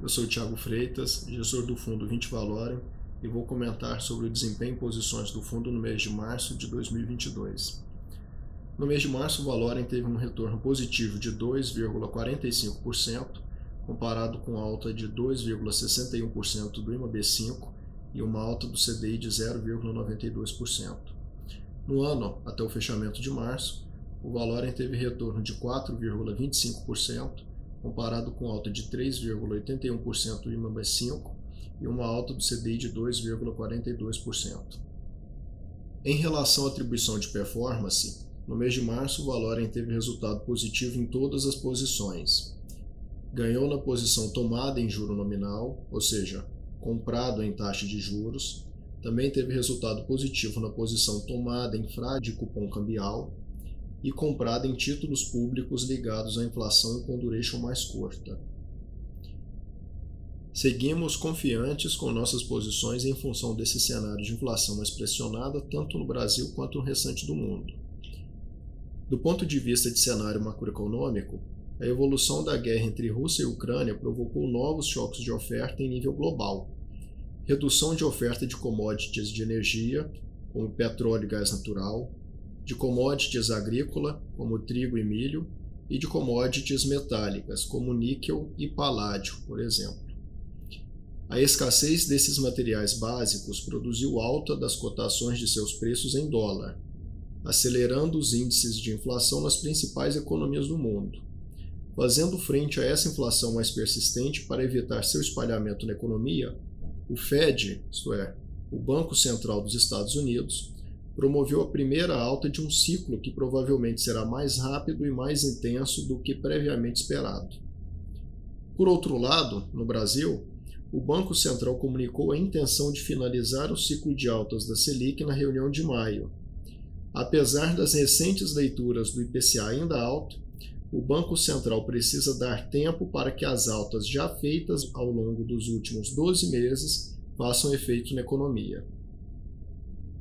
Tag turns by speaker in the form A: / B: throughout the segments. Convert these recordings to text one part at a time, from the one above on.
A: eu sou Thiago Freitas, gestor do fundo 20 Valorem, e vou comentar sobre o desempenho em posições do fundo no mês de março de 2022. No mês de março, o Valorem teve um retorno positivo de 2,45%, comparado com alta de 2,61% do IMAB5 e uma alta do CDI de 0,92%. No ano, até o fechamento de março, o Valorem teve retorno de 4,25%, comparado com alta de 3,81% do IMAB5 e uma alta do CDI de 2,42%. Em relação à atribuição de performance, no mês de março o Valorem teve resultado positivo em todas as posições. Ganhou na posição tomada em juro nominal, ou seja, comprado em taxa de juros. Também teve resultado positivo na posição tomada em frade de cupom cambial e comprada em títulos públicos ligados à inflação com duration mais curta. Seguimos confiantes com nossas posições em função desse cenário de inflação mais pressionada, tanto no Brasil quanto no restante do mundo. Do ponto de vista de cenário macroeconômico, a evolução da guerra entre Rússia e Ucrânia provocou novos choques de oferta em nível global. Redução de oferta de commodities de energia, como petróleo e gás natural, de commodities agrícola, como trigo e milho, e de commodities metálicas, como níquel e paládio, por exemplo. A escassez desses materiais básicos produziu alta das cotações de seus preços em dólar, acelerando os índices de inflação nas principais economias do mundo. Fazendo frente a essa inflação mais persistente para evitar seu espalhamento na economia, o Fed, isto é, o Banco Central dos Estados Unidos, promoveu a primeira alta de um ciclo que provavelmente será mais rápido e mais intenso do que previamente esperado. Por outro lado, no Brasil, o Banco Central comunicou a intenção de finalizar o ciclo de altas da Selic na reunião de maio. Apesar das recentes leituras do IPCA ainda alto, o Banco Central precisa dar tempo para que as altas já feitas ao longo dos últimos 12 meses façam efeito na economia.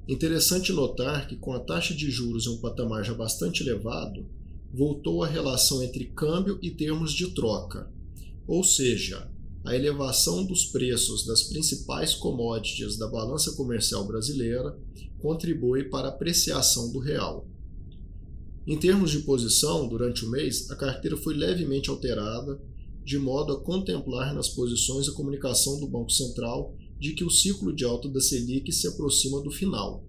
A: Interessante notar que, com a taxa de juros em um patamar já bastante elevado, voltou a relação entre câmbio e termos de troca, ou seja, a elevação dos preços das principais commodities da balança comercial brasileira contribui para a apreciação do real. Em termos de posição, durante o mês, a carteira foi levemente alterada, de modo a contemplar nas posições a comunicação do Banco Central de que o ciclo de alta da Selic se aproxima do final.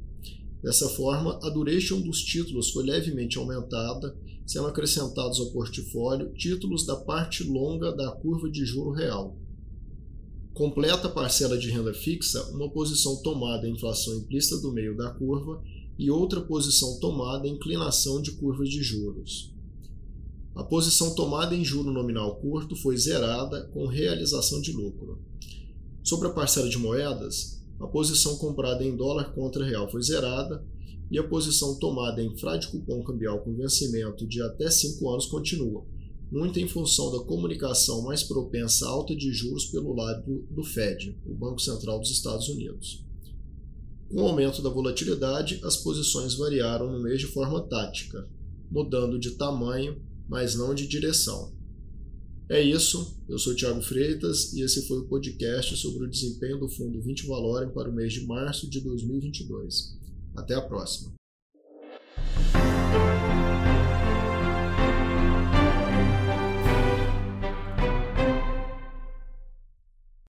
A: Dessa forma, a duration dos títulos foi levemente aumentada, sendo acrescentados ao portfólio títulos da parte longa da curva de juro real. Completa a parcela de renda fixa uma posição tomada em inflação implícita do meio da curva e outra posição tomada em inclinação de curvas de juros. A posição tomada em juro nominal curto foi zerada com realização de lucro. Sobre a parcela de moedas, a posição comprada em dólar contra real foi zerada e a posição tomada em frade cupom cambial com vencimento de até 5 anos continua, muito em função da comunicação mais propensa à alta de juros pelo lado do Fed, o Banco Central dos Estados Unidos. Com o aumento da volatilidade, as posições variaram no mês de forma tática, mudando de tamanho, mas não de direção. É isso, eu sou Thiago Freitas e esse foi o podcast sobre o desempenho do Fundo 20 Valorem para o mês de março de 2022. Até a próxima.